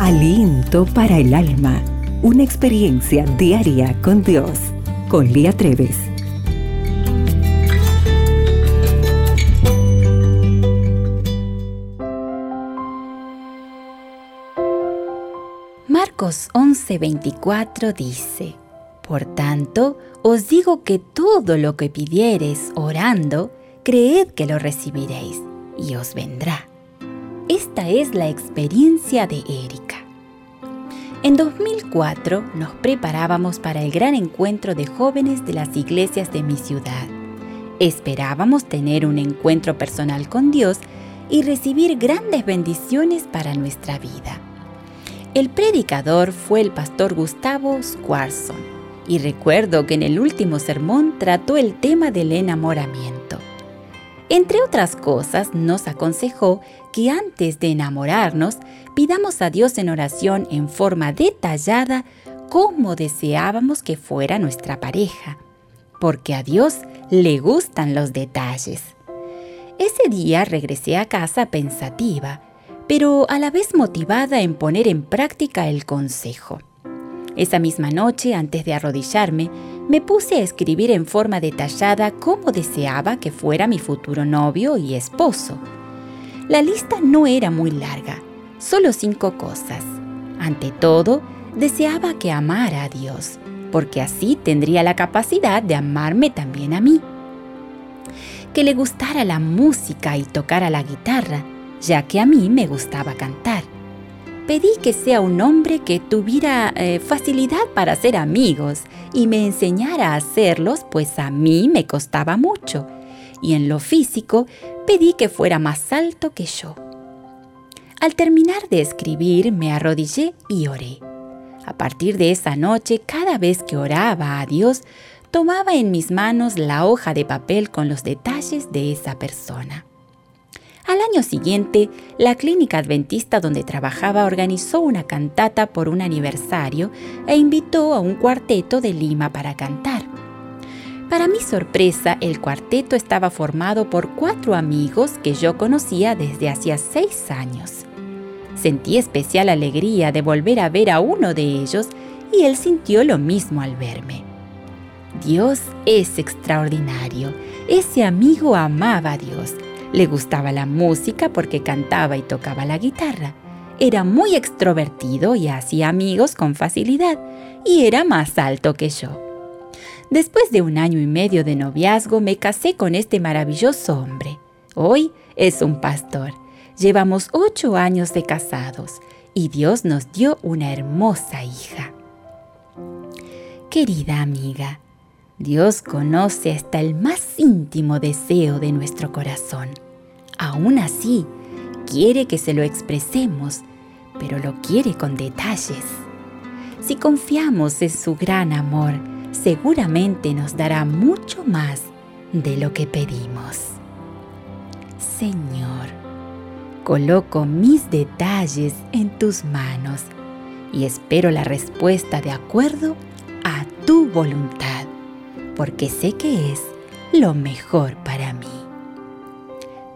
Aliento para el alma. Una experiencia diaria con Dios. Con Lía Treves. Marcos 11:24 dice, Por tanto, os digo que todo lo que pidiereis orando, creed que lo recibiréis y os vendrá. Esta es la experiencia de Erika. En 2004 nos preparábamos para el gran encuentro de jóvenes de las iglesias de mi ciudad. Esperábamos tener un encuentro personal con Dios y recibir grandes bendiciones para nuestra vida. El predicador fue el pastor Gustavo Squarson y recuerdo que en el último sermón trató el tema del enamoramiento. Entre otras cosas, nos aconsejó que antes de enamorarnos, pidamos a Dios en oración en forma detallada cómo deseábamos que fuera nuestra pareja, porque a Dios le gustan los detalles. Ese día regresé a casa pensativa, pero a la vez motivada en poner en práctica el consejo. Esa misma noche, antes de arrodillarme, me puse a escribir en forma detallada cómo deseaba que fuera mi futuro novio y esposo. La lista no era muy larga, solo cinco cosas. Ante todo, deseaba que amara a Dios, porque así tendría la capacidad de amarme también a mí. Que le gustara la música y tocara la guitarra, ya que a mí me gustaba cantar pedí que sea un hombre que tuviera eh, facilidad para hacer amigos y me enseñara a hacerlos, pues a mí me costaba mucho. Y en lo físico, pedí que fuera más alto que yo. Al terminar de escribir, me arrodillé y oré. A partir de esa noche, cada vez que oraba a Dios, tomaba en mis manos la hoja de papel con los detalles de esa persona. Al año siguiente, la clínica adventista donde trabajaba organizó una cantata por un aniversario e invitó a un cuarteto de Lima para cantar. Para mi sorpresa, el cuarteto estaba formado por cuatro amigos que yo conocía desde hacía seis años. Sentí especial alegría de volver a ver a uno de ellos y él sintió lo mismo al verme. Dios es extraordinario. Ese amigo amaba a Dios le gustaba la música porque cantaba y tocaba la guitarra. Era muy extrovertido y hacía amigos con facilidad, y era más alto que yo. Después de un año y medio de noviazgo me casé con este maravilloso hombre. Hoy es un pastor. Llevamos ocho años de casados y Dios nos dio una hermosa hija. Querida amiga, Dios conoce hasta el más íntimo deseo de nuestro corazón. Aún así, quiere que se lo expresemos, pero lo quiere con detalles. Si confiamos en su gran amor, seguramente nos dará mucho más de lo que pedimos. Señor, coloco mis detalles en tus manos y espero la respuesta de acuerdo a tu voluntad, porque sé que es lo mejor para mí.